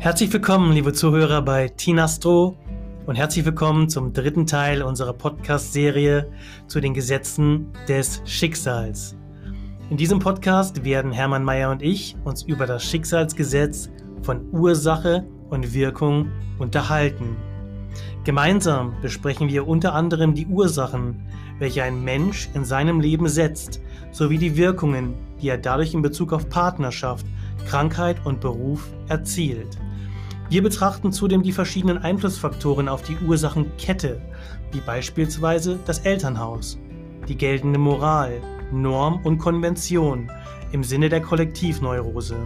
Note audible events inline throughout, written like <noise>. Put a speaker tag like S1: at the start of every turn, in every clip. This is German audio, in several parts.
S1: Herzlich willkommen, liebe Zuhörer bei Tinastro und herzlich willkommen zum dritten Teil unserer Podcast-Serie zu den Gesetzen des Schicksals. In diesem Podcast werden Hermann Mayer und ich uns über das Schicksalsgesetz von Ursache und Wirkung unterhalten. Gemeinsam besprechen wir unter anderem die Ursachen, welche ein Mensch in seinem Leben setzt, sowie die Wirkungen, die er dadurch in Bezug auf Partnerschaft, Krankheit und Beruf erzielt. Wir betrachten zudem die verschiedenen Einflussfaktoren auf die Ursachenkette, wie beispielsweise das Elternhaus, die geltende Moral, Norm und Konvention im Sinne der Kollektivneurose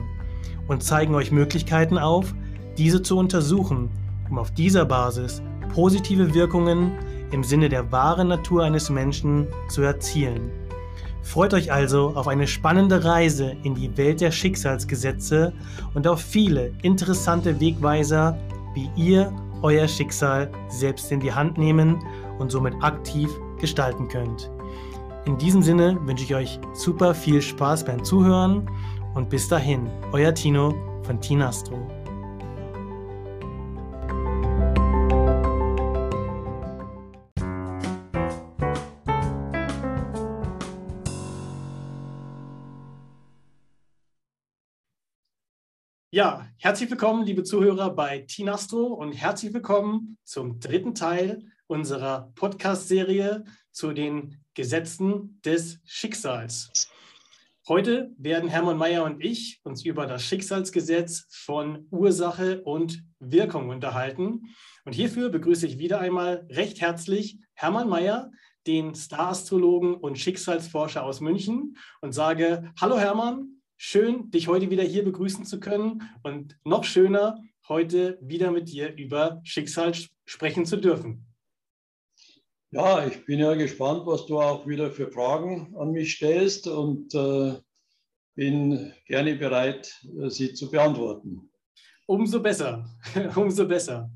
S1: und zeigen euch Möglichkeiten auf, diese zu untersuchen, um auf dieser Basis positive Wirkungen im Sinne der wahren Natur eines Menschen zu erzielen. Freut euch also auf eine spannende Reise in die Welt der Schicksalsgesetze und auf viele interessante Wegweiser, wie ihr euer Schicksal selbst in die Hand nehmen und somit aktiv gestalten könnt. In diesem Sinne wünsche ich euch super viel Spaß beim Zuhören und bis dahin, euer Tino von Tinastro. Ja, herzlich willkommen, liebe Zuhörer bei Tinastro und herzlich willkommen zum dritten Teil unserer Podcast-Serie zu den Gesetzen des Schicksals. Heute werden Hermann Mayer und ich uns über das Schicksalsgesetz von Ursache und Wirkung unterhalten. Und hierfür begrüße ich wieder einmal recht herzlich Hermann Mayer, den Star-Astrologen und Schicksalsforscher aus München und sage, hallo Hermann, Schön, dich heute wieder hier begrüßen zu können und noch schöner, heute wieder mit dir über Schicksal sprechen zu dürfen.
S2: Ja, ich bin ja gespannt, was du auch wieder für Fragen an mich stellst und äh, bin gerne bereit, äh, sie zu beantworten.
S1: Umso besser, <laughs> umso besser.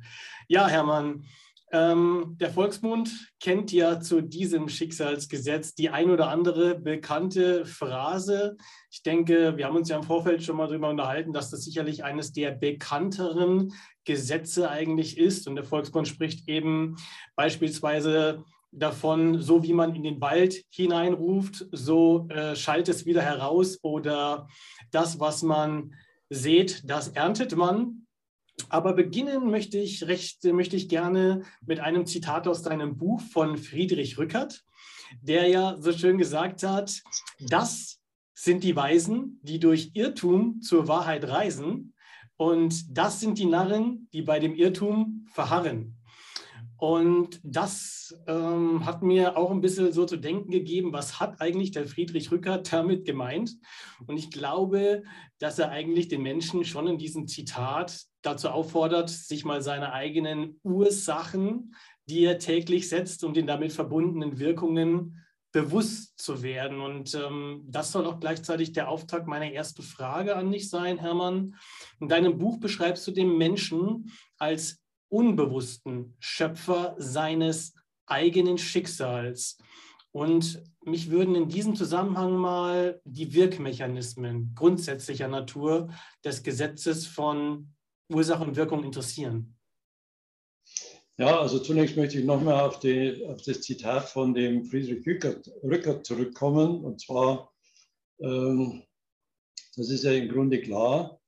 S1: Ja, Hermann, ähm, der Volksmund kennt ja zu diesem Schicksalsgesetz die ein oder andere bekannte Phrase. Ich denke, wir haben uns ja im Vorfeld schon mal darüber unterhalten, dass das sicherlich eines der bekannteren Gesetze eigentlich ist. Und der Volksmund spricht eben beispielsweise davon, so wie man in den Wald hineinruft, so äh, schallt es wieder heraus oder das, was man sät, das erntet man. Aber beginnen möchte ich, recht, möchte ich gerne mit einem Zitat aus deinem Buch von Friedrich Rückert, der ja so schön gesagt hat, das sind die Weisen, die durch Irrtum zur Wahrheit reisen, und das sind die Narren, die bei dem Irrtum verharren. Und das ähm, hat mir auch ein bisschen so zu denken gegeben, was hat eigentlich der Friedrich Rückert damit gemeint? Und ich glaube, dass er eigentlich den Menschen schon in diesem Zitat dazu auffordert, sich mal seine eigenen Ursachen, die er täglich setzt und den damit verbundenen Wirkungen bewusst zu werden. Und ähm, das soll auch gleichzeitig der Auftakt meiner ersten Frage an dich sein, Hermann. In deinem Buch beschreibst du den Menschen als unbewussten Schöpfer seines eigenen Schicksals. Und mich würden in diesem Zusammenhang mal die Wirkmechanismen grundsätzlicher Natur des Gesetzes von Ursache und Wirkung interessieren.
S2: Ja, also zunächst möchte ich nochmal auf, auf das Zitat von dem Friedrich Rückert, Rückert zurückkommen. Und zwar, ähm, das ist ja im Grunde klar,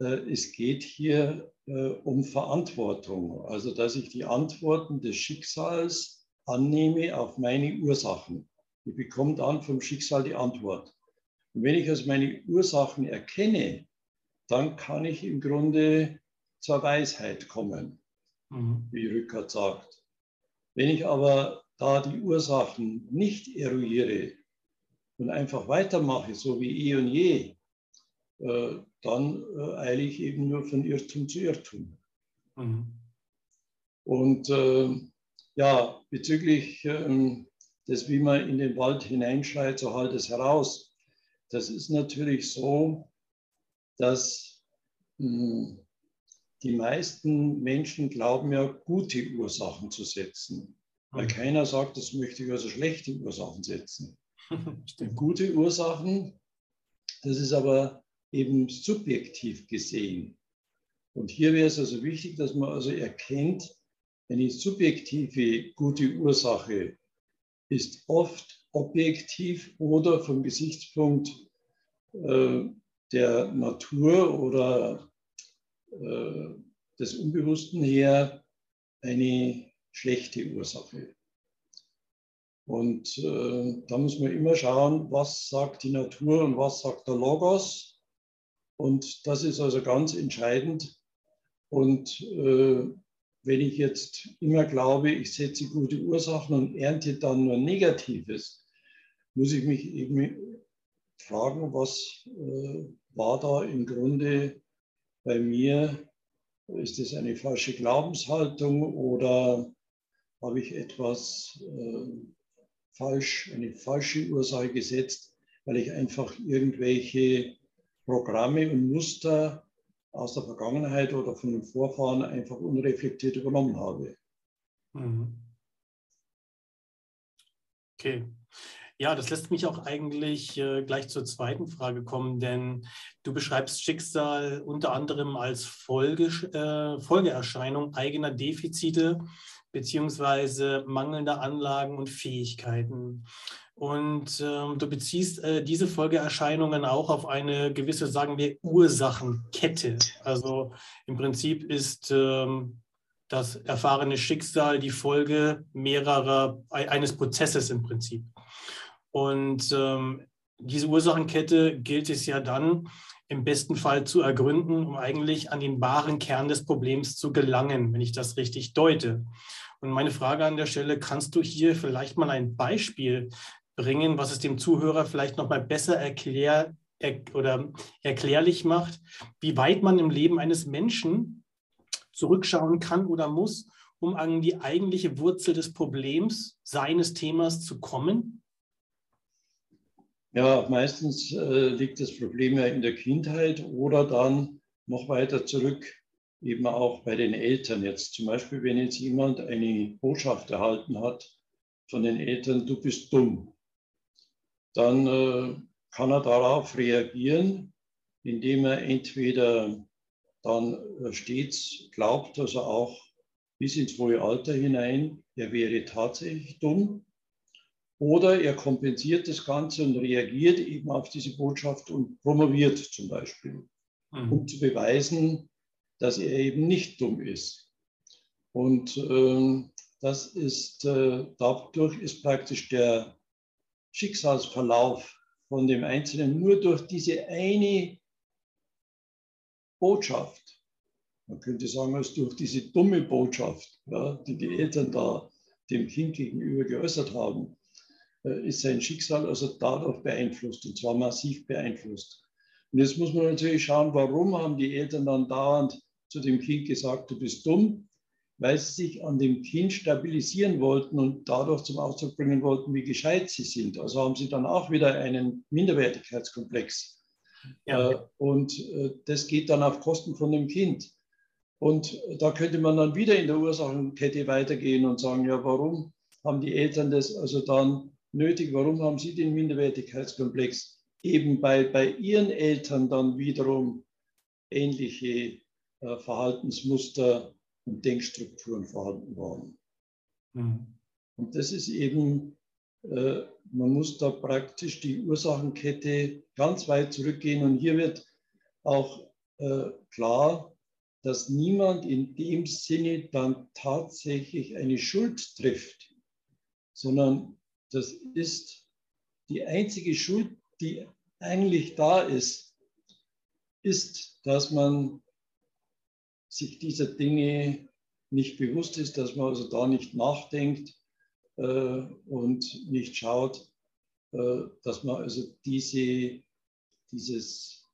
S2: äh, es geht hier äh, um Verantwortung. Also, dass ich die Antworten des Schicksals annehme auf meine Ursachen. Ich bekomme dann vom Schicksal die Antwort. Und wenn ich also meine Ursachen erkenne, dann kann ich im Grunde zur Weisheit kommen, mhm. wie Rückert sagt. Wenn ich aber da die Ursachen nicht eruiere und einfach weitermache, so wie eh und je, äh, dann äh, eile ich eben nur von Irrtum zu Irrtum. Mhm. Und äh, ja, bezüglich ähm, des, wie man in den Wald hineinschreit, so halt es heraus. Das ist natürlich so, dass mh, hm, die meisten Menschen glauben ja, gute Ursachen zu setzen. Weil mhm. keiner sagt, das möchte ich also schlechte Ursachen setzen. <laughs> gute Ursachen, das ist aber eben subjektiv gesehen. Und hier wäre es also wichtig, dass man also erkennt, eine subjektive gute Ursache ist oft objektiv oder vom Gesichtspunkt äh, der Natur oder äh, des Unbewussten her eine schlechte Ursache. Und äh, da muss man immer schauen, was sagt die Natur und was sagt der Logos. Und das ist also ganz entscheidend. Und äh, wenn ich jetzt immer glaube, ich setze gute Ursachen und ernte dann nur Negatives, muss ich mich eben fragen, was äh, war da im Grunde bei mir? Ist das eine falsche Glaubenshaltung oder habe ich etwas äh, falsch, eine falsche Ursache gesetzt, weil ich einfach irgendwelche Programme und Muster aus der Vergangenheit oder von den Vorfahren einfach unreflektiert übernommen habe. Mhm.
S1: Okay. Ja, das lässt mich auch eigentlich äh, gleich zur zweiten Frage kommen, denn du beschreibst Schicksal unter anderem als Folge, äh, Folgeerscheinung eigener Defizite beziehungsweise mangelnder Anlagen und Fähigkeiten. Und ähm, du beziehst äh, diese Folgeerscheinungen auch auf eine gewisse, sagen wir, Ursachenkette. Also im Prinzip ist ähm, das erfahrene Schicksal die Folge mehrerer, eines Prozesses im Prinzip. Und ähm, diese Ursachenkette gilt es ja dann im besten Fall zu ergründen, um eigentlich an den wahren Kern des Problems zu gelangen, wenn ich das richtig deute. Und meine Frage an der Stelle, kannst du hier vielleicht mal ein Beispiel bringen, was es dem Zuhörer vielleicht noch mal besser erklär, er, oder erklärlich macht, wie weit man im Leben eines Menschen zurückschauen kann oder muss, um an die eigentliche Wurzel des Problems seines Themas zu kommen?
S2: Ja, meistens äh, liegt das Problem ja in der Kindheit oder dann noch weiter zurück, eben auch bei den Eltern. Jetzt zum Beispiel, wenn jetzt jemand eine Botschaft erhalten hat von den Eltern, du bist dumm dann äh, kann er darauf reagieren, indem er entweder dann äh, stets glaubt, dass er auch bis ins hohe Alter hinein, er wäre tatsächlich dumm, oder er kompensiert das Ganze und reagiert eben auf diese Botschaft und promoviert zum Beispiel, mhm. um zu beweisen, dass er eben nicht dumm ist. Und äh, das ist, äh, dadurch ist praktisch der Schicksalsverlauf von dem Einzelnen nur durch diese eine Botschaft, man könnte sagen, als durch diese dumme Botschaft, ja, die die Eltern da dem Kind gegenüber geäußert haben, ist sein Schicksal also dadurch beeinflusst und zwar massiv beeinflusst. Und jetzt muss man natürlich schauen, warum haben die Eltern dann dauernd zu dem Kind gesagt, du bist dumm? weil sie sich an dem Kind stabilisieren wollten und dadurch zum Ausdruck bringen wollten, wie gescheit sie sind. Also haben sie dann auch wieder einen Minderwertigkeitskomplex. Ja. Äh, und äh, das geht dann auf Kosten von dem Kind. Und da könnte man dann wieder in der Ursachenkette weitergehen und sagen, ja, warum haben die Eltern das also dann nötig? Warum haben sie den Minderwertigkeitskomplex? Eben bei, bei ihren Eltern dann wiederum ähnliche äh, Verhaltensmuster und Denkstrukturen vorhanden waren. Mhm. Und das ist eben, äh, man muss da praktisch die Ursachenkette ganz weit zurückgehen. Und hier wird auch äh, klar, dass niemand in dem Sinne dann tatsächlich eine Schuld trifft, sondern das ist die einzige Schuld, die eigentlich da ist, ist, dass man sich dieser Dinge nicht bewusst ist, dass man also da nicht nachdenkt äh, und nicht schaut, äh, dass man also diese, dieses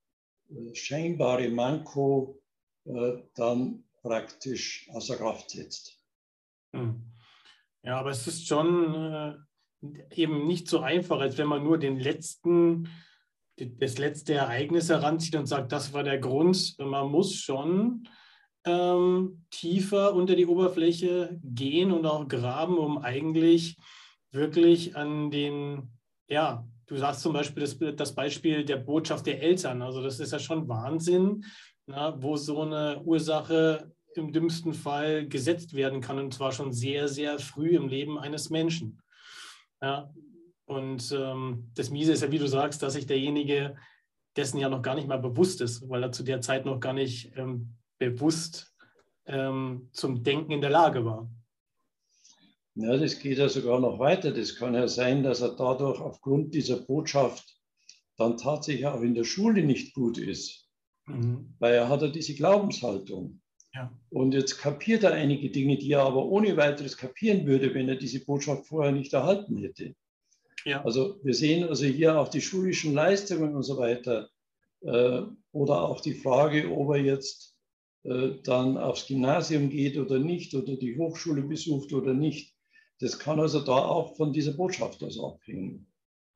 S2: äh, scheinbare Manko äh, dann praktisch außer Kraft setzt.
S1: Hm. Ja, aber es ist schon äh, eben nicht so einfach, als wenn man nur den letzten das letzte Ereignis heranzieht und sagt, das war der Grund. Man muss schon ähm, tiefer unter die Oberfläche gehen und auch graben, um eigentlich wirklich an den, ja, du sagst zum Beispiel das, das Beispiel der Botschaft der Eltern. Also das ist ja schon Wahnsinn, na, wo so eine Ursache im dümmsten Fall gesetzt werden kann und zwar schon sehr, sehr früh im Leben eines Menschen. Ja, und ähm, das Miese ist ja, wie du sagst, dass sich derjenige dessen ja noch gar nicht mal bewusst ist, weil er zu der Zeit noch gar nicht ähm, bewusst ähm, zum Denken in der Lage war.
S2: Ja, das geht ja sogar noch weiter. Das kann ja sein, dass er dadurch aufgrund dieser Botschaft dann tatsächlich auch in der Schule nicht gut ist, mhm. weil er hat ja diese Glaubenshaltung. Ja. Und jetzt kapiert er einige Dinge, die er aber ohne weiteres kapieren würde, wenn er diese Botschaft vorher nicht erhalten hätte. Ja. Also wir sehen also hier auch die schulischen Leistungen und so weiter äh, oder auch die Frage, ob er jetzt äh, dann aufs Gymnasium geht oder nicht oder die Hochschule besucht oder nicht. Das kann also da auch von dieser Botschaft aus abhängen.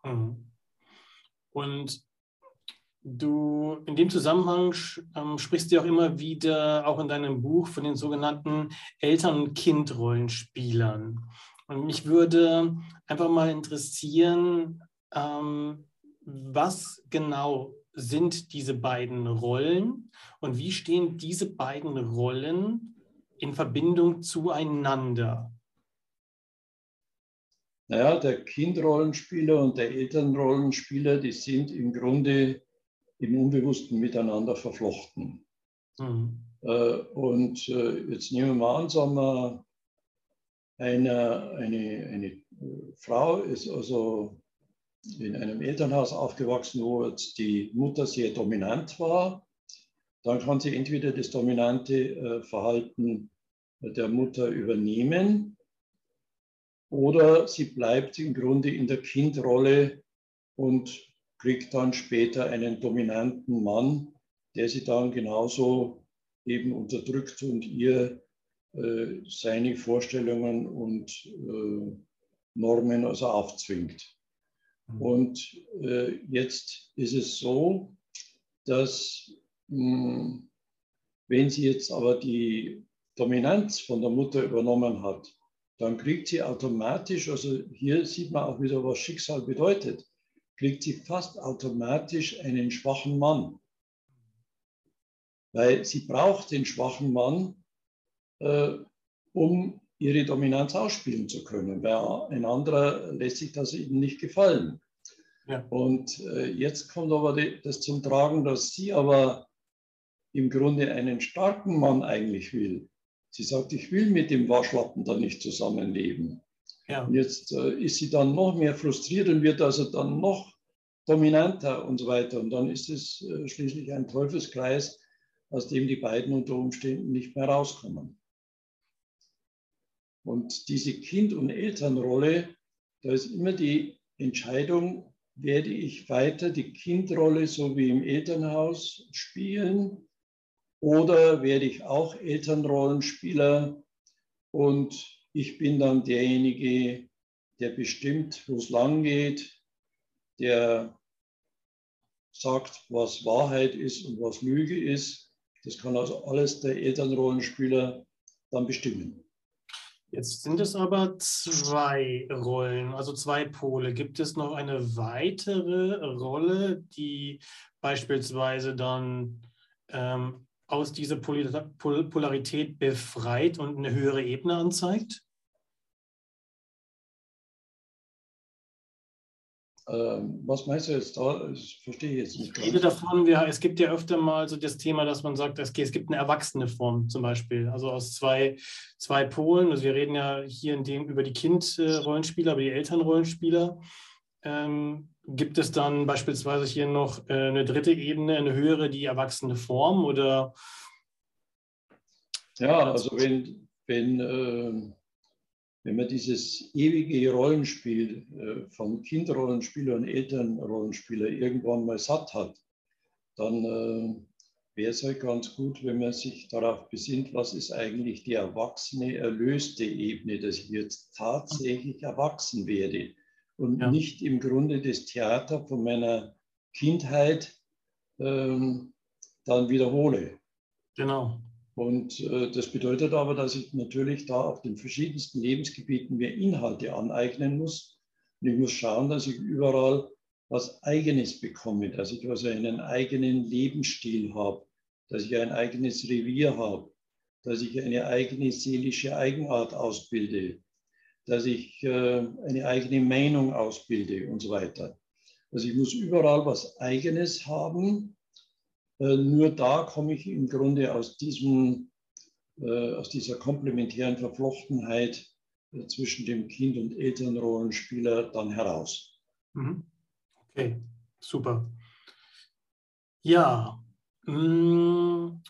S2: Mhm.
S1: Und du in dem Zusammenhang ähm, sprichst du auch immer wieder, auch in deinem Buch, von den sogenannten Eltern- und Kind-Rollenspielern. Und mich würde einfach mal interessieren, ähm, was genau sind diese beiden Rollen und wie stehen diese beiden Rollen in Verbindung zueinander?
S2: Naja, der Kindrollenspieler und der Elternrollenspieler, die sind im Grunde im Unbewussten miteinander verflochten. Mhm. Äh, und äh, jetzt nehmen wir mal an, sagen wir, eine, eine, eine äh, Frau ist also in einem Elternhaus aufgewachsen, wo jetzt die Mutter sehr dominant war. Dann kann sie entweder das dominante Verhalten der Mutter übernehmen oder sie bleibt im Grunde in der Kindrolle und kriegt dann später einen dominanten Mann, der sie dann genauso eben unterdrückt und ihr äh, seine Vorstellungen und äh, Normen also aufzwingt. Mhm. Und äh, jetzt ist es so, dass mh, hm, wenn sie jetzt aber die Dominanz von der Mutter übernommen hat, dann kriegt sie automatisch, also hier sieht man auch wieder, was Schicksal bedeutet kriegt sie fast automatisch einen schwachen Mann. Weil sie braucht den schwachen Mann, äh, um ihre Dominanz ausspielen zu können. Weil ein anderer lässt sich das eben nicht gefallen. Ja. Und äh, jetzt kommt aber die, das zum Tragen, dass sie aber im Grunde einen starken Mann eigentlich will. Sie sagt, ich will mit dem Waschlappen da nicht zusammenleben. Ja. Jetzt äh, ist sie dann noch mehr frustriert und wird also dann noch dominanter und so weiter. Und dann ist es äh, schließlich ein Teufelskreis, aus dem die beiden unter Umständen nicht mehr rauskommen. Und diese Kind- und Elternrolle, da ist immer die Entscheidung, werde ich weiter die Kindrolle so wie im Elternhaus spielen oder werde ich auch Elternrollenspieler und ich bin dann derjenige, der bestimmt, wo es lang geht, der sagt, was Wahrheit ist und was Lüge ist. Das kann also alles der Elternrollenspieler dann bestimmen.
S1: Jetzt sind es aber zwei Rollen, also zwei Pole. Gibt es noch eine weitere Rolle, die beispielsweise dann ähm, aus dieser Polarität befreit und eine höhere Ebene anzeigt?
S2: Ähm, was meinst du jetzt? Das verstehe ich jetzt nicht.
S1: Ich rede davon, es gibt ja öfter mal so das Thema, dass man sagt, es, gibt eine erwachsene Form zum Beispiel, also aus zwei, zwei Polen. Also wir reden ja hier in dem über die Kind-Rollenspieler, über die Elternrollenspieler. Ähm, gibt es dann beispielsweise hier noch äh, eine dritte Ebene, eine höhere, die erwachsene Form oder?
S2: Ja, also wenn, wenn äh wenn man dieses ewige Rollenspiel äh, von Kindrollenspieler und Elternrollenspieler irgendwann mal satt hat, dann äh, wäre es halt ganz gut, wenn man sich darauf besinnt, was ist eigentlich die erwachsene, erlöste Ebene, dass ich jetzt tatsächlich erwachsen werde und ja. nicht im Grunde das Theater von meiner Kindheit ähm, dann wiederhole.
S1: Genau.
S2: Und äh, das bedeutet aber, dass ich natürlich da auf den verschiedensten Lebensgebieten mir Inhalte aneignen muss. Und ich muss schauen, dass ich überall was Eigenes bekomme, dass ich also einen eigenen Lebensstil habe, dass ich ein eigenes Revier habe, dass ich eine eigene seelische Eigenart ausbilde, dass ich äh, eine eigene Meinung ausbilde und so weiter. Also ich muss überall was Eigenes haben. Äh, nur da komme ich im Grunde aus, diesem, äh, aus dieser komplementären Verflochtenheit zwischen dem Kind und Elternrollenspieler dann heraus.
S1: Mhm. Okay, super. Ja, mm,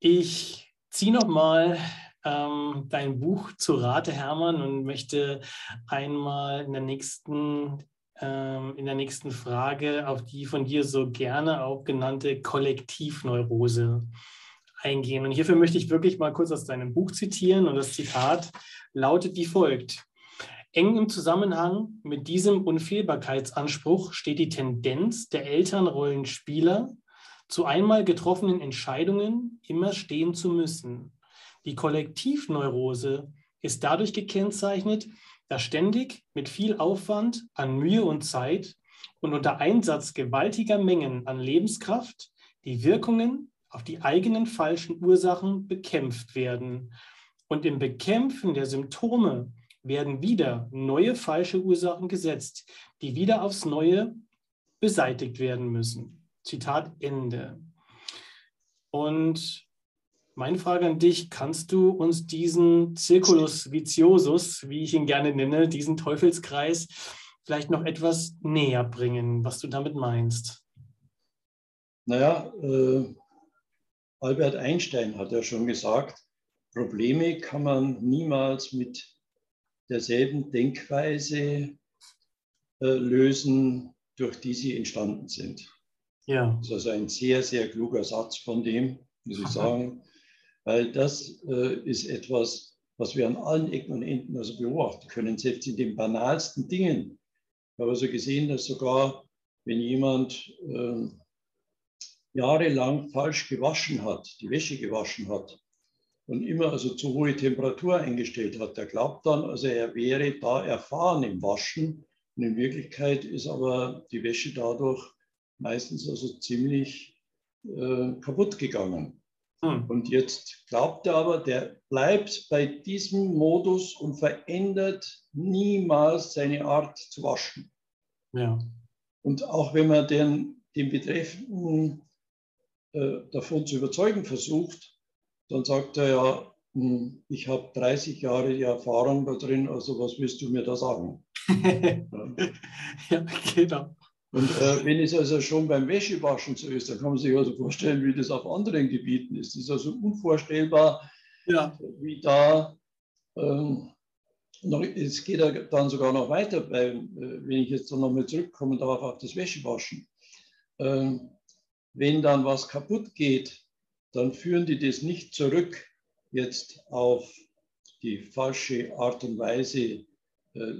S1: ich ziehe nochmal ähm, dein Buch zu Rate, Hermann, und möchte einmal in der nächsten ähm, in der nächsten Frage auf die von dir so gerne auch genannte Kollektivneurose eingehen. Und hierfür möchte ich wirklich mal kurz aus deinem Buch zitieren und das Zitat lautet wie folgt. Eng im Zusammenhang mit diesem Unfehlbarkeitsanspruch steht die Tendenz der Elternrollenspieler, zu einmal getroffenen Entscheidungen immer stehen zu müssen. Die Kollektivneurose ist dadurch gekennzeichnet, dass ständig mit viel Aufwand an Mühe und Zeit und unter Einsatz gewaltiger Mengen an Lebenskraft die Wirkungen auf die eigenen falschen Ursachen bekämpft werden. Und im Bekämpfen der Symptome werden wieder neue falsche Ursachen gesetzt, die wieder aufs Neue beseitigt werden müssen. Zitat Ende. Und meine Frage an dich, kannst du uns diesen Circulus viciosus, wie ich ihn gerne nenne, diesen Teufelskreis, vielleicht noch etwas näher bringen, was du damit meinst?
S2: Naja, äh, Albert Einstein hat ja schon gesagt, Probleme kann man niemals mit derselben Denkweise äh, lösen, durch die sie entstanden sind. Ja. Das ist also ein sehr, sehr kluger Satz von dem, muss ich <laughs> sagen weil das äh, ist etwas, was wir an allen Ecken und Enden also beobachten können, selbst in den banalsten Dingen. Ich habe also gesehen, dass sogar, wenn jemand äh, jahrelang falsch gewaschen hat, die Wäsche gewaschen hat und immer also zu hohe Temperatur eingestellt hat, der glaubt dann, also er wäre da erfahren im Waschen. Und in Wirklichkeit ist aber die Wäsche dadurch meistens also ziemlich äh, kaputt gegangen. Hm. Und jetzt glaubt er aber, der bleibt bei diesem Modus und verändert niemals seine Art zu waschen. Ja. Und auch wenn man den, den Betreffenden äh, davon zu überzeugen versucht, dann sagt er ja, hm, ich habe 30 Jahre die Erfahrung da drin, also was willst du mir da sagen? <laughs> ja, genau. Und äh, wenn es also schon beim Wäschewaschen so ist, dann kann man sich also vorstellen, wie das auf anderen Gebieten ist. Es ist also unvorstellbar, ja. wie da, ähm, noch, es geht ja dann sogar noch weiter, weil, äh, wenn ich jetzt dann nochmal zurückkommen darf auf das Wäschewaschen. Ähm, wenn dann was kaputt geht, dann führen die das nicht zurück jetzt auf die falsche Art und Weise, äh,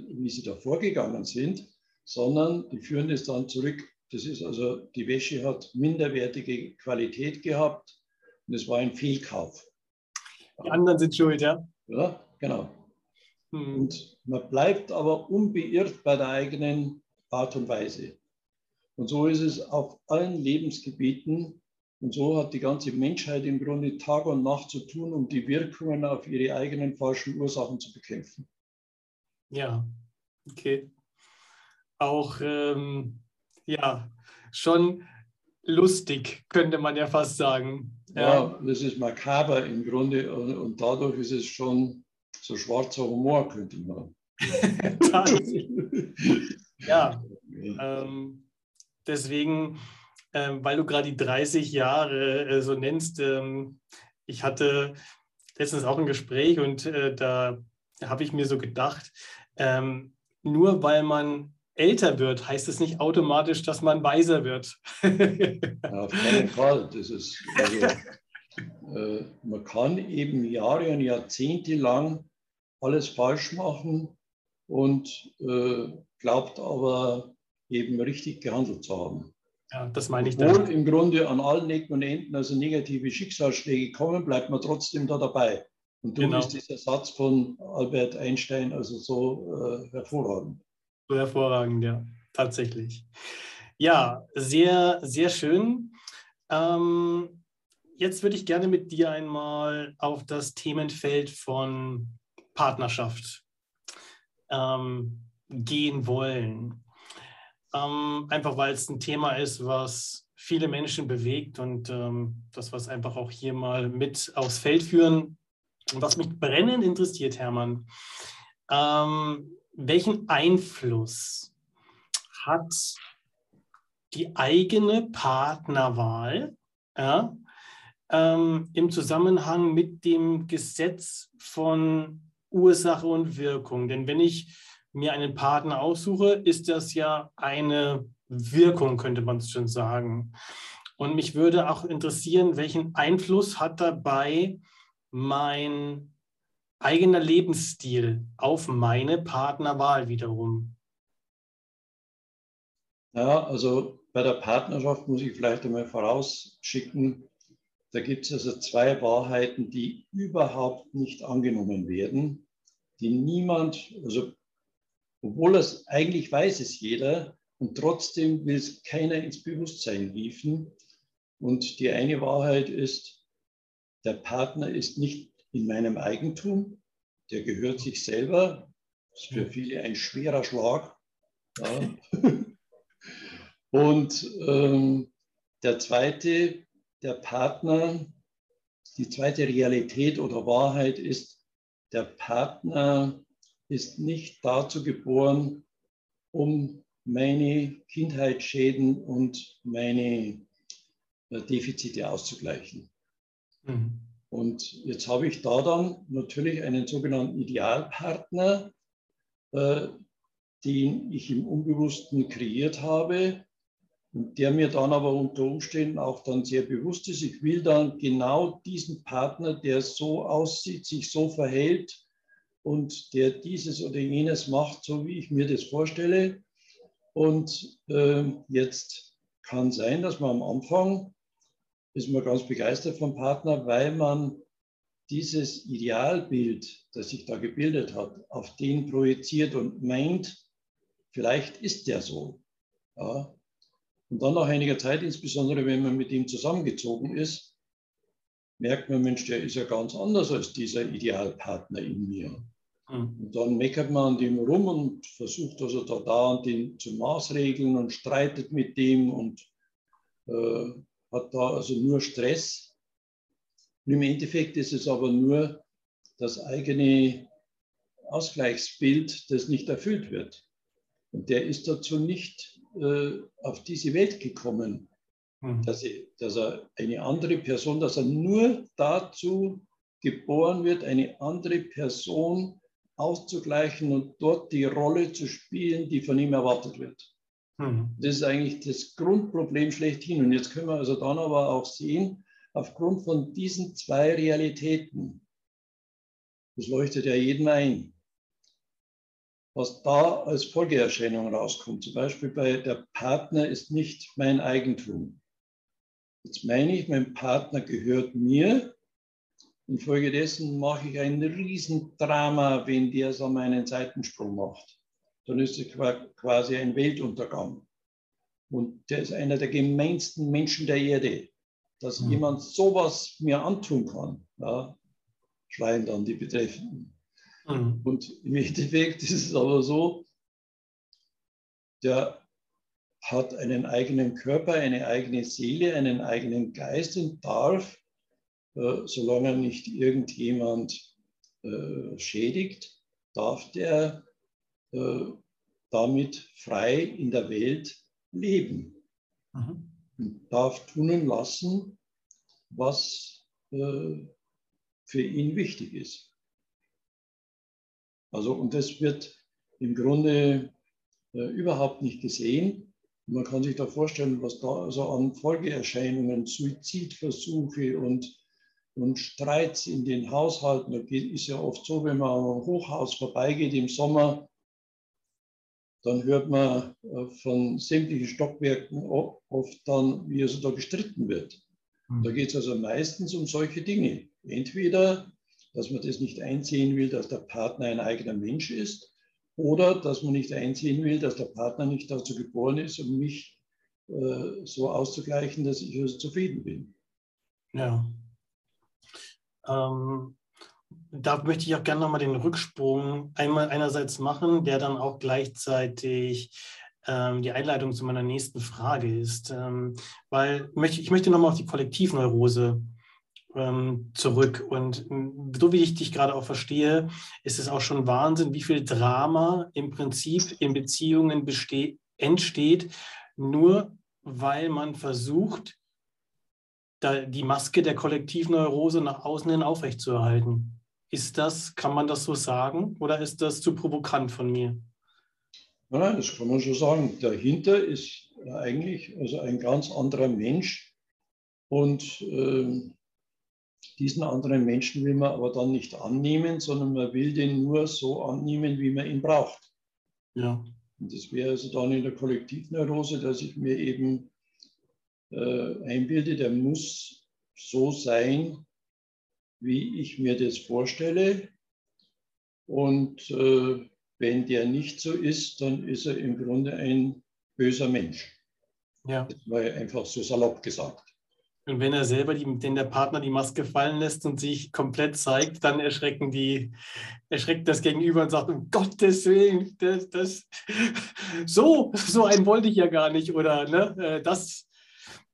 S2: wie sie da vorgegangen sind, sondern die führen es dann zurück. Das ist also, die Wäsche hat minderwertige Qualität gehabt und es war ein Fehlkauf.
S1: Die anderen sind schuld, ja?
S2: Ja, genau. Hm. Und man bleibt aber unbeirrt bei der eigenen Art und Weise. Und so ist es auf allen Lebensgebieten. Und so hat die ganze Menschheit im Grunde Tag und Nacht zu tun, um die Wirkungen auf ihre eigenen falschen Ursachen zu bekämpfen.
S1: Ja, okay auch ähm, ja, schon lustig, könnte man ja fast sagen.
S2: Ja, ja das ist makaber im Grunde und, und, dadurch ist es schon so schwarzer Humor, könnte man. <laughs>
S1: ja, ähm, deswegen, ähm, weil du gerade die 30 Jahre äh, so nennst, ähm, ich hatte letztens auch ein Gespräch und äh, da habe ich mir so gedacht, ähm, nur weil man älter wird, heißt es nicht automatisch, dass man weiser wird. <laughs>
S2: auf keinen Fall. Das ist, also, äh, man kann eben Jahre und Jahrzehnte lang alles falsch machen und äh, glaubt aber eben richtig gehandelt zu haben.
S1: Ja, das meine ich.
S2: Obwohl im Grunde an allen Ecken und Enden also negative Schicksalsschläge kommen, bleibt man trotzdem da dabei. Und darum genau. ist dieser Satz von Albert Einstein also so äh, hervorragend.
S1: So hervorragend, ja, tatsächlich. Ja, sehr, sehr schön. Ähm, jetzt würde ich gerne mit dir einmal auf das Themenfeld von Partnerschaft ähm, gehen wollen. Ähm, einfach weil es ein Thema ist, was viele Menschen bewegt und ähm, das, was einfach auch hier mal mit aufs Feld führen. Was mich brennend interessiert, Hermann, ähm, welchen Einfluss hat die eigene Partnerwahl ja, ähm, im Zusammenhang mit dem Gesetz von Ursache und Wirkung. Denn wenn ich mir einen Partner aussuche, ist das ja eine Wirkung, könnte man es schon sagen. Und mich würde auch interessieren, welchen Einfluss hat dabei mein eigener Lebensstil auf meine Partnerwahl wiederum?
S2: Ja, also bei der Partnerschaft muss ich vielleicht einmal vorausschicken, da gibt es also zwei Wahrheiten, die überhaupt nicht angenommen werden, die niemand, also obwohl es eigentlich weiß es jeder und trotzdem will es keiner ins Bewusstsein riefen. Und die eine Wahrheit ist, der Partner ist nicht in meinem Eigentum, der gehört sich selber. Das ist für viele ein schwerer Schlag. Ja. <laughs> Und ähm, der zweite, der Partner, die zweite Realität oder Wahrheit ist, der Partner ist nicht dazu geboren, um meine Kindheitsschäden und meine äh, Defizite auszugleichen. Mhm. Und jetzt habe ich da dann natürlich einen sogenannten Idealpartner, äh, den ich im Unbewussten kreiert habe und der mir dann aber unter Umständen auch dann sehr bewusst ist. Ich will dann genau diesen Partner, der so aussieht, sich so verhält, und der dieses oder jenes macht, so wie ich mir das vorstelle. Und äh, jetzt kann sein, dass man am Anfang ist man ganz begeistert vom Partner, weil man dieses Idealbild, das sich da gebildet hat, auf den projiziert und meint, vielleicht ist der so. Ja. Und dann nach einiger Zeit, insbesondere wenn man mit ihm zusammengezogen ist, merkt man, Mensch, der ist ja ganz anders als dieser Idealpartner in mir. Mhm. Und dann meckert man an dem rum und versucht also da dauernd den zu maßregeln und streitet mit dem und äh, hat da also nur Stress. Und im Endeffekt ist es aber nur das eigene Ausgleichsbild, das nicht erfüllt wird. Und der ist dazu nicht äh, auf diese Welt gekommen, mhm. dass, er, dass er eine andere Person, dass er nur dazu geboren wird, eine andere Person auszugleichen und dort die Rolle zu spielen, die von ihm erwartet wird. Mhm. Das ist eigentlich das Grundproblem schlechthin. Und jetzt können wir also dann aber auch sehen, aufgrund von diesen zwei Realitäten, das leuchtet ja jedem ein, was da als Folgeerscheinung rauskommt. Zum Beispiel bei der Partner ist nicht mein Eigentum. Jetzt meine ich, mein Partner gehört mir Infolgedessen mache ich ein Riesendrama, wenn der so meinen Seitensprung macht. Dann ist es quasi ein Weltuntergang. Und der ist einer der gemeinsten Menschen der Erde. Dass mhm. jemand sowas mir antun kann, ja, schreien dann die Betreffenden. Mhm. Und im Endeffekt ist es aber so, der hat einen eigenen Körper, eine eigene Seele, einen eigenen Geist und darf äh, solange nicht irgendjemand äh, schädigt, darf der damit frei in der Welt leben mhm. und darf tun und lassen, was für ihn wichtig ist. Also, und das wird im Grunde überhaupt nicht gesehen. Man kann sich da vorstellen, was da also an Folgeerscheinungen, Suizidversuche und und Streits in den Haushalten. Da ist ja oft so, wenn man am Hochhaus vorbeigeht im Sommer, dann hört man äh, von sämtlichen Stockwerken oft dann, wie also da gestritten wird. Mhm. Da geht es also meistens um solche Dinge. Entweder, dass man das nicht einsehen will, dass der Partner ein eigener Mensch ist, oder dass man nicht einsehen will, dass der Partner nicht dazu geboren ist, um mich äh, so auszugleichen, dass ich also zufrieden bin.
S1: Ja. Ähm, da möchte ich auch gerne nochmal den Rücksprung einmal einerseits machen, der dann auch gleichzeitig ähm, die Einleitung zu meiner nächsten Frage ist. Ähm, weil möchte, ich möchte nochmal auf die Kollektivneurose ähm, zurück. Und ähm, so wie ich dich gerade auch verstehe, ist es auch schon Wahnsinn, wie viel Drama im Prinzip in Beziehungen entsteht, nur weil man versucht, die Maske der Kollektivneurose nach außen hin aufrechtzuerhalten. Ist das, kann man das so sagen oder ist das zu provokant von mir?
S2: Nein, das kann man schon sagen. Dahinter ist eigentlich also ein ganz anderer Mensch und äh, diesen anderen Menschen will man aber dann nicht annehmen, sondern man will den nur so annehmen, wie man ihn braucht. Ja. Und das wäre also dann in der Kollektivneurose, dass ich mir eben äh, einbilde, der muss so sein, wie ich mir das vorstelle. Und äh, wenn der nicht so ist, dann ist er im Grunde ein böser Mensch. Ja. Das war einfach so salopp gesagt.
S1: Und wenn er selber die, den der Partner die Maske fallen lässt und sich komplett zeigt, dann erschrecken die, erschreckt das Gegenüber und sagt, um Gottes Willen, das, das, <laughs> so, so einen wollte ich ja gar nicht. Oder ne, äh, das,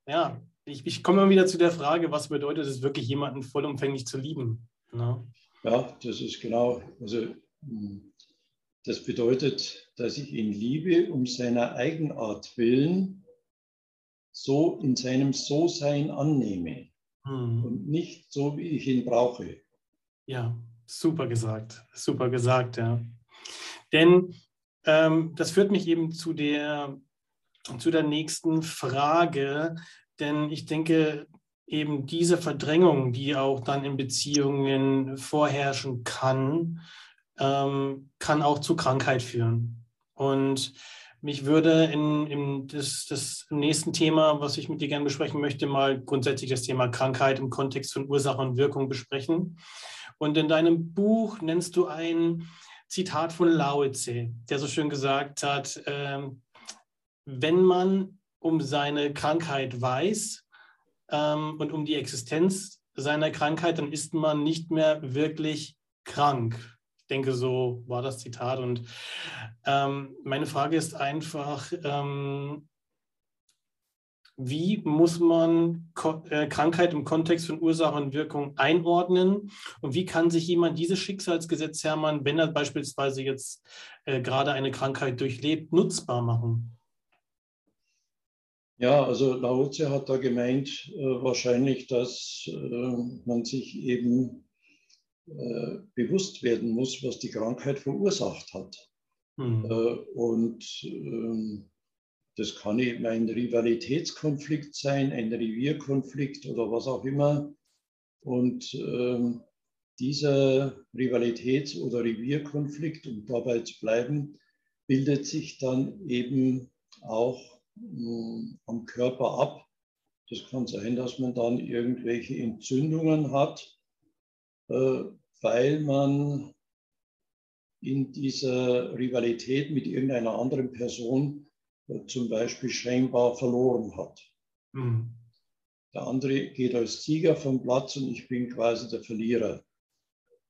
S1: ja, ich, ich komme immer wieder zu der Frage, was bedeutet es wirklich, jemanden vollumfänglich zu lieben? Ne?
S2: Ja, das ist genau, also hm, das bedeutet, dass ich ihn liebe um seiner Eigenart willen so in seinem So-Sein annehme hm. und nicht so, wie ich ihn brauche.
S1: Ja, super gesagt, super gesagt, ja. Denn ähm, das führt mich eben zu der, zu der nächsten Frage, denn ich denke, eben diese Verdrängung, die auch dann in Beziehungen vorherrschen kann, ähm, kann auch zu Krankheit führen. Und mich würde in, in das, das nächsten Thema, was ich mit dir gerne besprechen möchte, mal grundsätzlich das Thema Krankheit im Kontext von Ursache und Wirkung besprechen. Und in deinem Buch nennst du ein Zitat von Lao Tse, der so schön gesagt hat, äh, wenn man um seine Krankheit weiß ähm, und um die Existenz seiner Krankheit, dann ist man nicht mehr wirklich krank denke, so war das Zitat. Und ähm, meine Frage ist einfach, ähm, wie muss man Ko äh, Krankheit im Kontext von Ursache und Wirkung einordnen? Und wie kann sich jemand dieses Schicksalsgesetz, Hermann, wenn er beispielsweise jetzt äh, gerade eine Krankheit durchlebt, nutzbar machen?
S2: Ja, also Laozi hat da gemeint, äh, wahrscheinlich, dass äh, man sich eben äh, bewusst werden muss, was die Krankheit verursacht hat. Mhm. Äh, und ähm, das kann eben ein Rivalitätskonflikt sein, ein Revierkonflikt oder was auch immer. Und ähm, dieser Rivalitäts- oder Revierkonflikt, um dabei zu bleiben, bildet sich dann eben auch am Körper ab. Das kann sein, dass man dann irgendwelche Entzündungen hat, äh, weil man in dieser Rivalität mit irgendeiner anderen Person äh, zum Beispiel scheinbar verloren hat. Mhm. Der andere geht als Sieger vom Platz und ich bin quasi der Verlierer.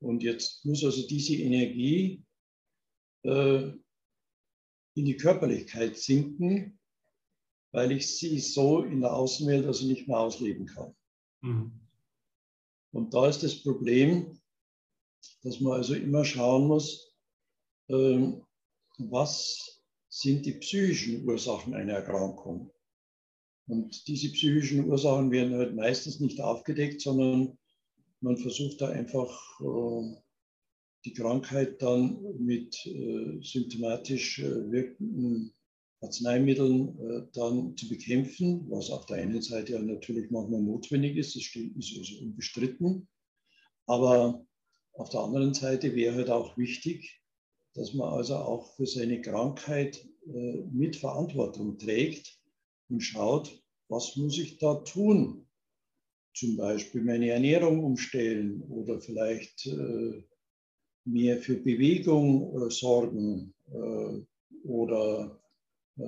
S2: Und jetzt muss also diese Energie äh, in die Körperlichkeit sinken, weil ich sie so in der Außenwelt also nicht mehr ausleben kann. Mhm. Und da ist das Problem, dass man also immer schauen muss, ähm, was sind die psychischen Ursachen einer Erkrankung. Und diese psychischen Ursachen werden halt meistens nicht aufgedeckt, sondern man versucht da einfach äh, die Krankheit dann mit äh, symptomatisch äh, wirkenden Arzneimitteln äh, dann zu bekämpfen, was auf der einen Seite ja natürlich manchmal notwendig ist, das ist also unbestritten. Aber auf der anderen Seite wäre halt auch wichtig, dass man also auch für seine Krankheit äh, mit Verantwortung trägt und schaut, was muss ich da tun? Zum Beispiel meine Ernährung umstellen oder vielleicht äh, mehr für Bewegung sorgen oder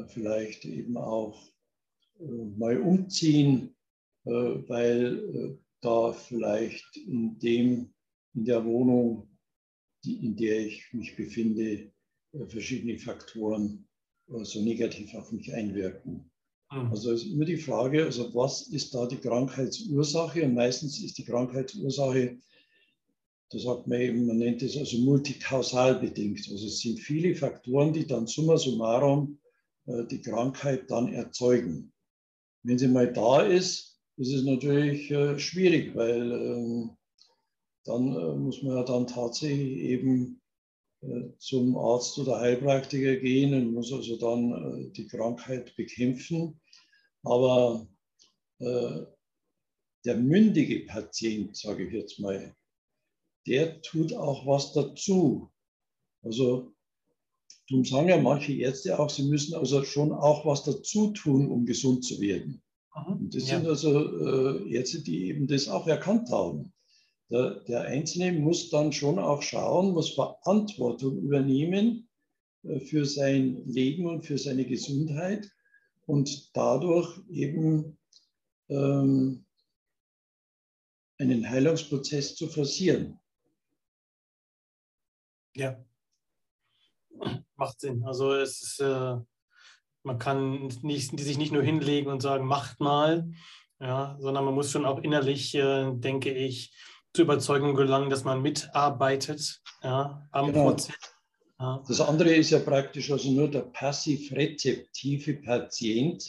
S2: vielleicht eben auch äh, mal umziehen, äh, weil da vielleicht in, dem, in der Wohnung, die, in der ich mich befinde, äh, verschiedene Faktoren äh, so negativ auf mich einwirken. Mhm. Also ist immer die Frage, also was ist da die Krankheitsursache? Und meistens ist die Krankheitsursache, da sagt man eben, man nennt es also multikausal bedingt. Also es sind viele Faktoren, die dann summa summarum äh, die Krankheit dann erzeugen. Wenn sie mal da ist, ist es natürlich äh, schwierig, weil ähm, dann äh, muss man ja dann tatsächlich eben zum Arzt oder Heilpraktiker gehen und muss also dann die Krankheit bekämpfen. Aber der mündige Patient, sage ich jetzt mal, der tut auch was dazu. Also Darum sagen ja manche Ärzte auch, sie müssen also schon auch was dazu tun, um gesund zu werden. Und das ja. sind also äh, Ärzte, die eben das auch erkannt haben. Der, der, Einzelne muss dann schon auch schauen, muss Verantwortung übernehmen äh, für sein Leben und für seine Gesundheit und dadurch eben ähm, einen Heilungsprozess zu forcieren.
S1: Ja, macht Sinn. Also es ist, äh, man kann nicht, sich nicht nur hinlegen und sagen, macht mal, ja, sondern man muss schon auch innerlich, äh, denke ich, zur Überzeugung gelangen, dass man mitarbeitet ja, am genau. Prozess.
S2: Ja. Das andere ist ja praktisch also nur der passiv-rezeptive Patient,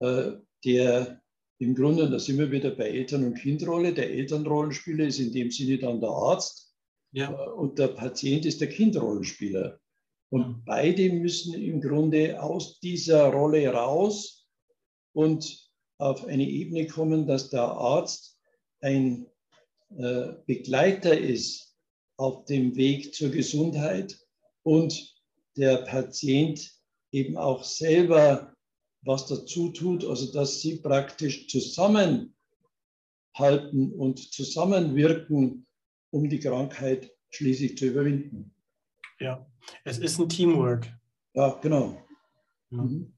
S2: äh, der im Grunde, da sind wir wieder bei Eltern- und Kindrolle, der Elternrollenspieler ist in dem Sinne dann der Arzt ja. Und der Patient ist der Kindrollenspieler. Und beide müssen im Grunde aus dieser Rolle raus und auf eine Ebene kommen, dass der Arzt ein äh, Begleiter ist auf dem Weg zur Gesundheit und der Patient eben auch selber was dazu tut, also dass sie praktisch zusammenhalten und zusammenwirken, um die Krankheit schließlich zu überwinden.
S1: Ja, es ist ein Teamwork.
S2: Ja, genau.
S1: Ja, mhm.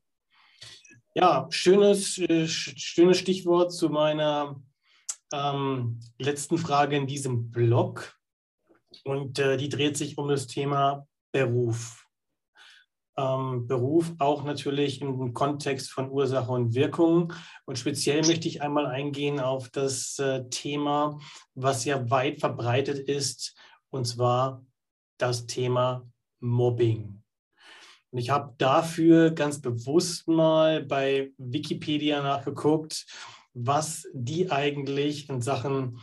S1: ja schönes, äh, schönes Stichwort zu meiner ähm, letzten Frage in diesem Blog. Und äh, die dreht sich um das Thema Beruf. Ähm, Beruf auch natürlich im Kontext von Ursache und Wirkung. Und speziell möchte ich einmal eingehen auf das äh, Thema, was ja weit verbreitet ist, und zwar das Thema Mobbing. Und ich habe dafür ganz bewusst mal bei Wikipedia nachgeguckt, was die eigentlich in Sachen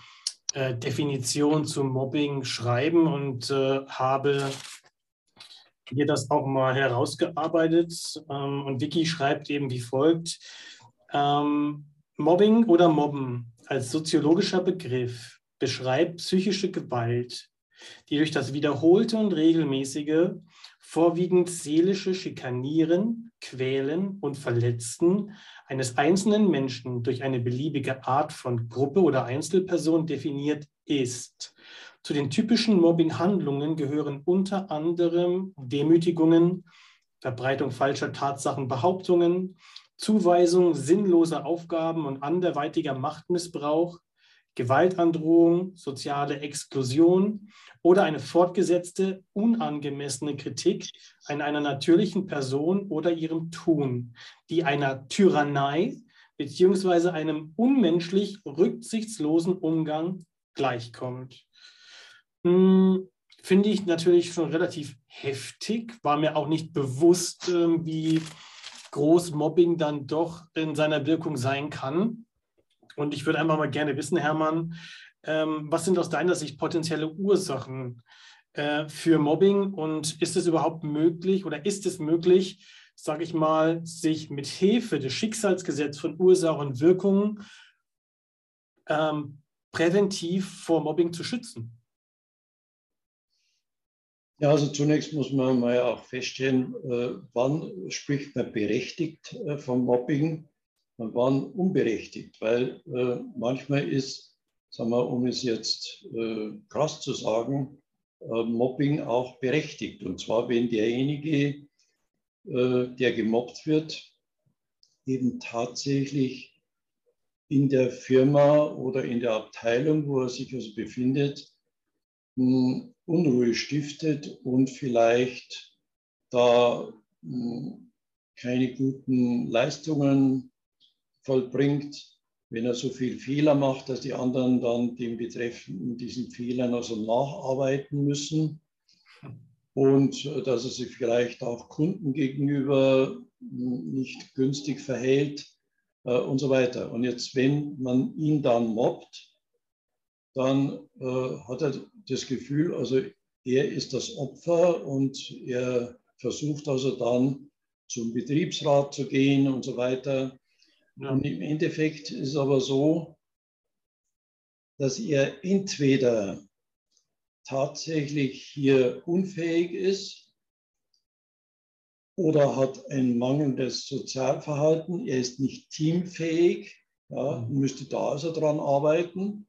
S1: äh, Definition zum Mobbing schreiben und äh, habe hier das auch mal herausgearbeitet. Ähm, und Wiki schreibt eben wie folgt. Ähm, Mobbing oder Mobben als soziologischer Begriff beschreibt psychische Gewalt, die durch das wiederholte und regelmäßige, vorwiegend seelische Schikanieren, Quälen und Verletzen eines einzelnen Menschen durch eine beliebige Art von Gruppe oder Einzelperson definiert ist. Zu den typischen Mobbing-Handlungen gehören unter anderem Demütigungen, Verbreitung falscher Tatsachenbehauptungen, Zuweisung sinnloser Aufgaben und anderweitiger Machtmissbrauch, Gewaltandrohung, soziale Exklusion oder eine fortgesetzte, unangemessene Kritik an einer natürlichen Person oder ihrem Tun, die einer Tyrannei bzw. einem unmenschlich rücksichtslosen Umgang gleichkommt. Hm, Finde ich natürlich schon relativ heftig, war mir auch nicht bewusst, äh, wie groß Mobbing dann doch in seiner Wirkung sein kann. Und ich würde einfach mal gerne wissen, Hermann, ähm, was sind aus deiner Sicht potenzielle Ursachen äh, für Mobbing und ist es überhaupt möglich oder ist es möglich, sage ich mal, sich mit Hilfe des Schicksalsgesetzes von Ursache und Wirkung ähm, präventiv vor Mobbing zu schützen?
S2: Ja, also zunächst muss man mal auch feststellen, äh, wann spricht man berechtigt äh, vom Mobbing und wann unberechtigt, weil äh, manchmal ist sagen wir, um es jetzt krass zu sagen, Mobbing auch berechtigt. Und zwar, wenn derjenige, der gemobbt wird, eben tatsächlich in der Firma oder in der Abteilung, wo er sich also befindet, Unruhe stiftet und vielleicht da keine guten Leistungen vollbringt, wenn er so viel Fehler macht, dass die anderen dann dem Betreffenden diesen Fehlern also nacharbeiten müssen und äh, dass er sich vielleicht auch Kunden gegenüber nicht günstig verhält äh, und so weiter. Und jetzt, wenn man ihn dann mobbt, dann äh, hat er das Gefühl, also er ist das Opfer und er versucht also dann zum Betriebsrat zu gehen und so weiter. Ja. Und im Endeffekt ist es aber so, dass er entweder tatsächlich hier unfähig ist oder hat ein mangelndes Sozialverhalten. Er ist nicht teamfähig, ja, mhm. müsste da also dran arbeiten.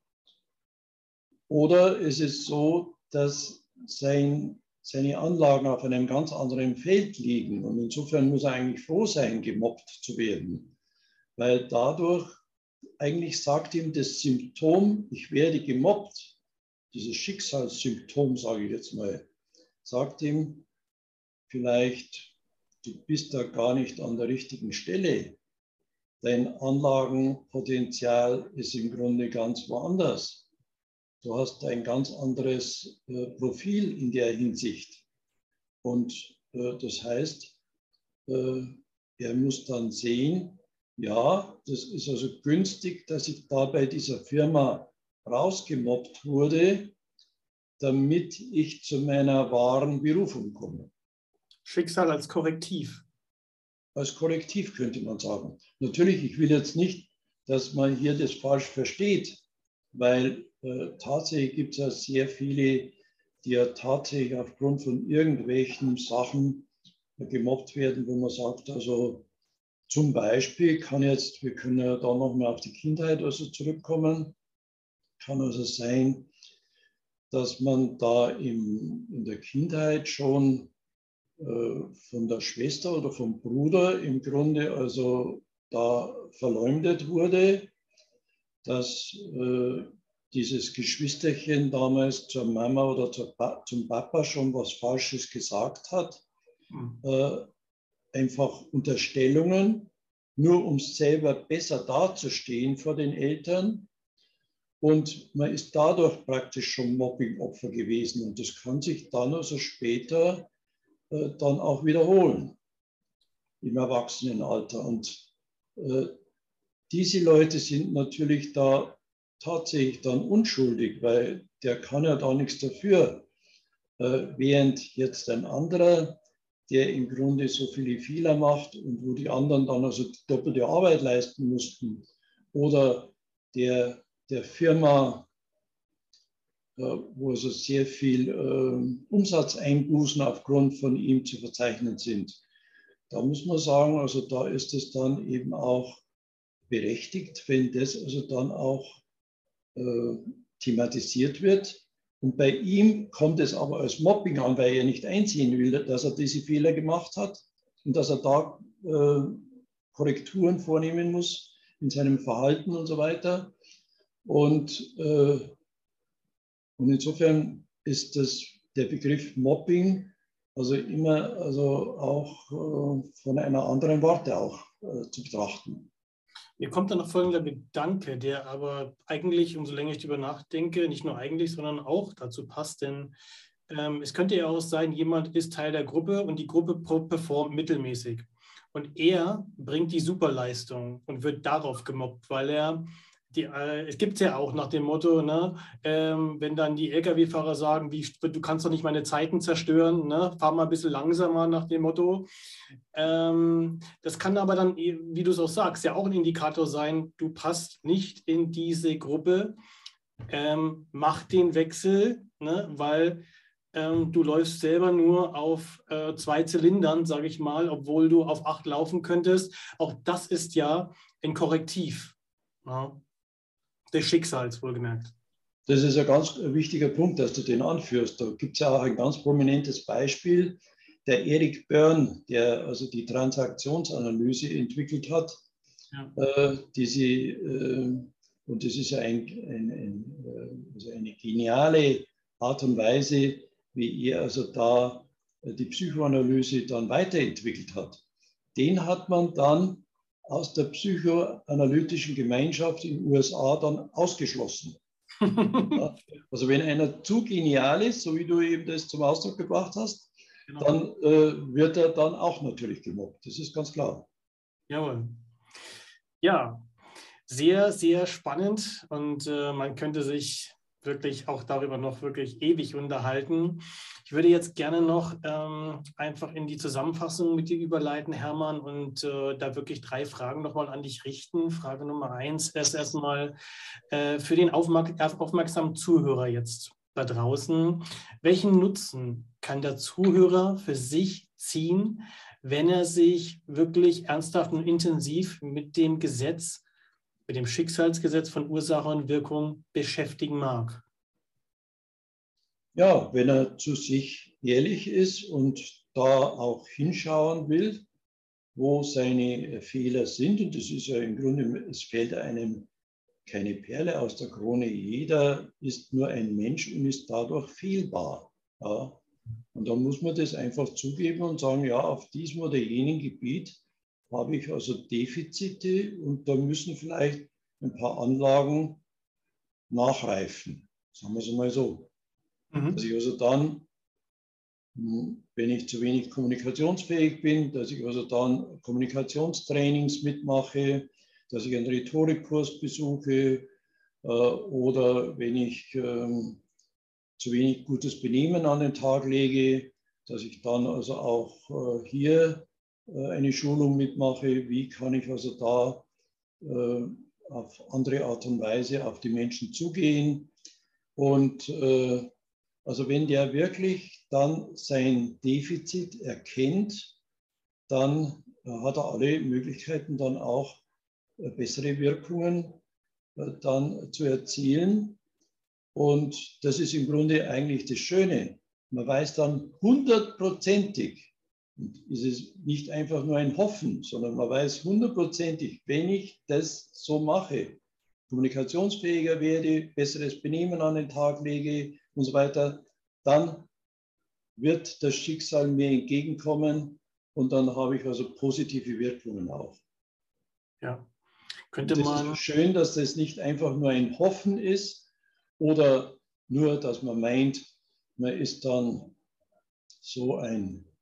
S2: Oder es ist so, dass sein, seine Anlagen auf einem ganz anderen Feld liegen. Und insofern muss er eigentlich froh sein, gemobbt zu werden. Weil dadurch eigentlich sagt ihm das Symptom, ich werde gemobbt, dieses Schicksalssymptom, sage ich jetzt mal, sagt ihm vielleicht, du bist da gar nicht an der richtigen Stelle. Dein Anlagenpotenzial ist im Grunde ganz woanders. Du hast ein ganz anderes äh, Profil in der Hinsicht. Und äh, das heißt, äh, er muss dann sehen, ja, das ist also günstig, dass ich da bei dieser Firma rausgemobbt wurde, damit ich zu meiner wahren Berufung komme.
S1: Schicksal als Korrektiv.
S2: Als Korrektiv könnte man sagen. Natürlich, ich will jetzt nicht, dass man hier das falsch versteht, weil tatsächlich gibt es ja sehr viele, die ja tatsächlich aufgrund von irgendwelchen Sachen gemobbt werden, wo man sagt, also zum Beispiel kann jetzt, wir können ja da nochmal auf die Kindheit also zurückkommen, kann also sein, dass man da im, in der Kindheit schon äh, von der Schwester oder vom Bruder im Grunde also da verleumdet wurde, dass äh, dieses Geschwisterchen damals zur Mama oder zur pa zum Papa schon was Falsches gesagt hat. Mhm. Äh, einfach Unterstellungen, nur um selber besser dazustehen vor den Eltern. Und man ist dadurch praktisch schon Mobbing-Opfer gewesen. Und das kann sich dann also später äh, dann auch wiederholen im Erwachsenenalter. Und äh, diese Leute sind natürlich da tatsächlich dann unschuldig, weil der kann ja da nichts dafür. Äh, während jetzt ein anderer, der im Grunde so viele Fehler macht und wo die anderen dann also doppelte Arbeit leisten mussten, oder der der Firma, äh, wo also sehr viel äh, Umsatzeinbußen aufgrund von ihm zu verzeichnen sind. Da muss man sagen, also da ist es dann eben auch berechtigt, wenn das also dann auch äh, thematisiert wird. Und bei ihm kommt es aber als Mobbing an, weil er nicht einsehen will, dass er diese Fehler gemacht hat und dass er da äh, Korrekturen vornehmen muss in seinem Verhalten und so weiter. Und, äh, und insofern ist das, der Begriff Mobbing also immer also auch äh, von einer anderen Warte auch äh, zu betrachten.
S1: Mir kommt dann noch folgender Gedanke, der aber eigentlich, umso länger ich darüber nachdenke, nicht nur eigentlich, sondern auch dazu passt, denn ähm, es könnte ja auch sein, jemand ist Teil der Gruppe und die Gruppe performt mittelmäßig. Und er bringt die Superleistung und wird darauf gemobbt, weil er die, äh, es gibt es ja auch nach dem Motto, ne, ähm, wenn dann die Lkw-Fahrer sagen, wie, du kannst doch nicht meine Zeiten zerstören, ne, fahr mal ein bisschen langsamer nach dem Motto. Ähm, das kann aber dann, wie du es auch sagst, ja auch ein Indikator sein, du passt nicht in diese Gruppe, ähm, mach den Wechsel, ne, weil ähm, du läufst selber nur auf äh, zwei Zylindern, sage ich mal, obwohl du auf acht laufen könntest. Auch das ist ja ein Korrektiv. Ja. Des Schicksals, wohlgemerkt.
S2: Das ist ein ganz wichtiger Punkt, dass du den anführst. Da gibt es ja auch ein ganz prominentes Beispiel, der Eric Byrne, der also die Transaktionsanalyse entwickelt hat. ja. äh, die sie, äh, und das ist ja ein, ein, ein, äh, also eine geniale Art und Weise, wie er also da äh, die Psychoanalyse dann weiterentwickelt hat. Den hat man dann aus der psychoanalytischen Gemeinschaft in den USA dann ausgeschlossen. <laughs> ja, also wenn einer zu genial ist, so wie du eben das zum Ausdruck gebracht hast, genau. dann äh, wird er dann auch natürlich gemobbt. Das ist ganz klar.
S1: Jawohl. Ja, sehr, sehr spannend und äh, man könnte sich wirklich auch darüber noch wirklich ewig unterhalten. Ich würde jetzt gerne noch ähm, einfach in die Zusammenfassung mit dir überleiten, Hermann, und äh, da wirklich drei Fragen nochmal an dich richten. Frage Nummer eins ist erstmal äh, für den aufmerk aufmerksamen Zuhörer jetzt da draußen. Welchen Nutzen kann der Zuhörer für sich ziehen, wenn er sich wirklich ernsthaft und intensiv mit dem Gesetz mit dem Schicksalsgesetz von Ursache und Wirkung beschäftigen mag?
S2: Ja, wenn er zu sich ehrlich ist und da auch hinschauen will, wo seine Fehler sind. Und das ist ja im Grunde, es fällt einem keine Perle aus der Krone. Jeder ist nur ein Mensch und ist dadurch fehlbar. Ja. Und dann muss man das einfach zugeben und sagen, ja, auf diesem oder jenem Gebiet habe ich also Defizite und da müssen vielleicht ein paar Anlagen nachreifen. Sagen wir es mal so. Mhm. Dass ich also dann, wenn ich zu wenig kommunikationsfähig bin, dass ich also dann Kommunikationstrainings mitmache, dass ich einen Rhetorikkurs besuche äh, oder wenn ich äh, zu wenig gutes Benehmen an den Tag lege, dass ich dann also auch äh, hier äh, eine Schulung mitmache, wie kann ich also da äh, auf andere Art und Weise auf die Menschen zugehen. Und äh, also wenn der wirklich dann sein Defizit erkennt, dann hat er alle Möglichkeiten dann auch bessere Wirkungen dann zu erzielen. Und das ist im Grunde eigentlich das Schöne. Man weiß dann hundertprozentig, und es ist nicht einfach nur ein Hoffen, sondern man weiß hundertprozentig, wenn ich das so mache, kommunikationsfähiger werde, besseres Benehmen an den Tag lege und so weiter, dann wird das Schicksal mir entgegenkommen und dann habe ich also positive Wirkungen auch.
S1: Ja,
S2: könnte man. Ist schön, dass das nicht einfach nur ein Hoffen ist oder nur, dass man meint, man ist dann so ein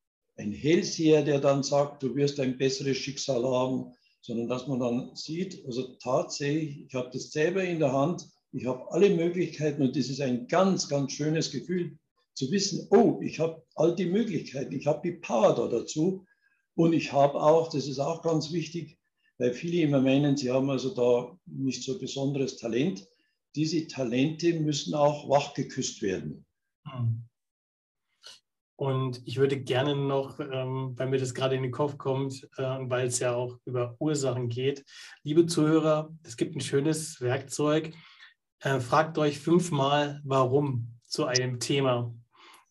S2: ein Hellseher, der dann sagt, du wirst ein besseres Schicksal haben, sondern dass man dann sieht, also tatsächlich, ich habe das selber in der Hand, ich habe alle Möglichkeiten und das ist ein ganz, ganz schönes Gefühl zu wissen, oh, ich habe all die Möglichkeiten, ich habe die Power da dazu und ich habe auch, das ist auch ganz wichtig, weil viele immer meinen, sie haben also da nicht so besonderes Talent. Diese Talente müssen auch wachgeküsst werden. Mhm.
S1: Und ich würde gerne noch, ähm, weil mir das gerade in den Kopf kommt, äh, weil es ja auch über Ursachen geht, liebe Zuhörer, es gibt ein schönes Werkzeug. Äh, fragt euch fünfmal, warum zu einem Thema.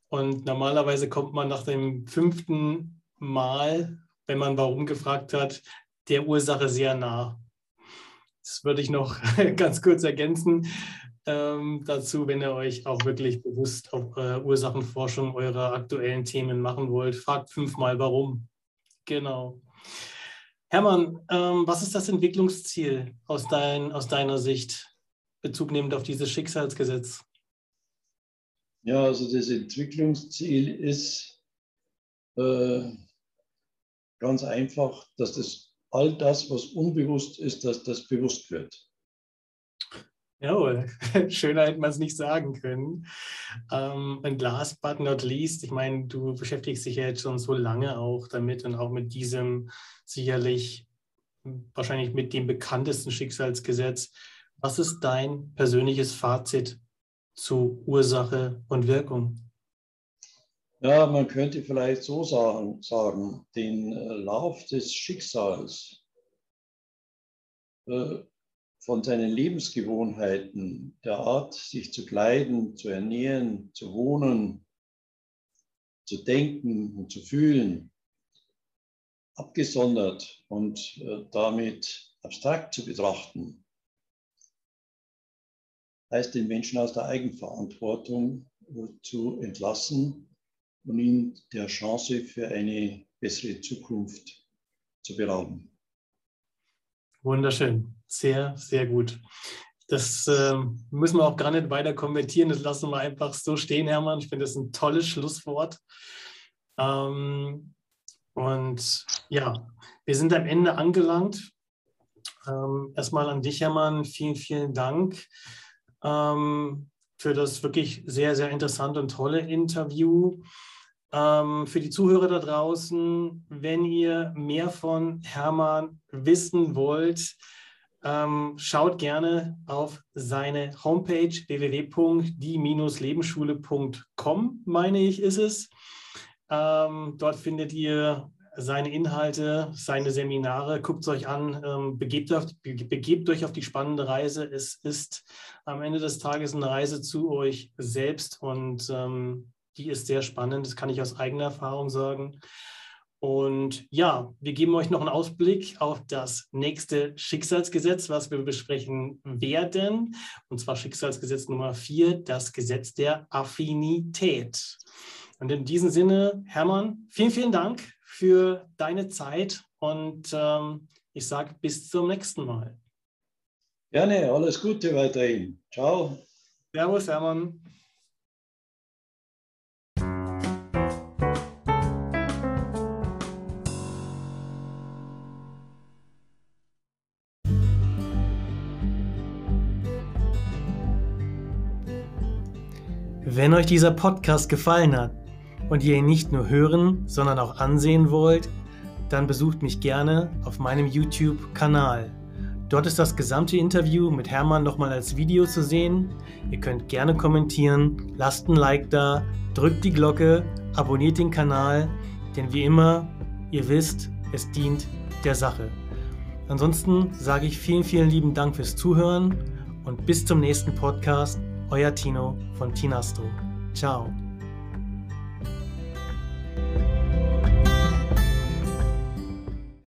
S1: Und normalerweise kommt man nach dem fünften Mal, wenn man warum gefragt hat, der Ursache sehr nah. Das würde ich noch <laughs> ganz kurz ergänzen ähm, dazu, wenn ihr euch auch wirklich bewusst auf äh, Ursachenforschung eurer aktuellen Themen machen wollt. Fragt fünfmal, warum. Genau. Hermann, ähm, was ist das Entwicklungsziel aus, dein, aus deiner Sicht, Bezug nehmend auf dieses Schicksalsgesetz?
S2: Ja, also das Entwicklungsziel ist äh, ganz einfach, dass das all das, was unbewusst ist, dass das bewusst wird.
S1: Jawohl, <laughs> schöner hätte man es nicht sagen können. Ähm, und last but not least, ich meine, du beschäftigst dich ja jetzt schon so lange auch damit und auch mit diesem sicherlich wahrscheinlich mit dem bekanntesten Schicksalsgesetz. Was ist dein persönliches Fazit zu Ursache und Wirkung?
S2: Ja, man könnte vielleicht so sagen, sagen den äh, Lauf des Schicksals äh, von seinen Lebensgewohnheiten, der Art, sich zu kleiden, zu ernähren, zu wohnen, zu denken und zu fühlen, abgesondert und äh, damit abstrakt zu betrachten, heißt den Menschen aus der Eigenverantwortung zu entlassen und ihn der Chance für eine bessere Zukunft zu berauben.
S1: Wunderschön, sehr, sehr gut. Das äh, müssen wir auch gar nicht weiter kommentieren. Das lassen wir einfach so stehen, Hermann. Ich finde das ein tolles Schlusswort. Ähm, und ja, wir sind am Ende angelangt. Ähm, erstmal an dich, Hermann. Vielen, vielen Dank ähm, für das wirklich sehr, sehr interessante und tolle Interview. Ähm, für die Zuhörer da draußen, wenn ihr mehr von Hermann wissen wollt, ähm, schaut gerne auf seine Homepage www.die-lebensschule.com, meine ich, ist es. Ähm, dort findet ihr seine Inhalte, seine Seminare. Guckt es euch an, ähm, begebt, auf, begebt euch auf die spannende Reise. Es ist am Ende des Tages eine Reise zu euch selbst und ähm, die ist sehr spannend. Das kann ich aus eigener Erfahrung sagen. Und ja, wir geben euch noch einen Ausblick auf das nächste Schicksalsgesetz, was wir besprechen werden. Und zwar Schicksalsgesetz Nummer 4, das Gesetz der Affinität. Und in diesem Sinne, Hermann, vielen, vielen Dank für deine Zeit und ähm, ich sage bis zum nächsten Mal.
S2: Gerne, alles Gute weiterhin. Ciao.
S1: Servus, Hermann. Wenn euch dieser Podcast gefallen hat, und ihr ihn nicht nur hören, sondern auch ansehen wollt, dann besucht mich gerne auf meinem YouTube-Kanal. Dort ist das gesamte Interview mit Hermann nochmal als Video zu sehen. Ihr könnt gerne kommentieren, lasst ein Like da, drückt die Glocke, abonniert den Kanal, denn wie immer, ihr wisst, es dient der Sache. Ansonsten sage ich vielen, vielen lieben Dank fürs Zuhören und bis zum nächsten Podcast. Euer Tino von Tinastro. Ciao.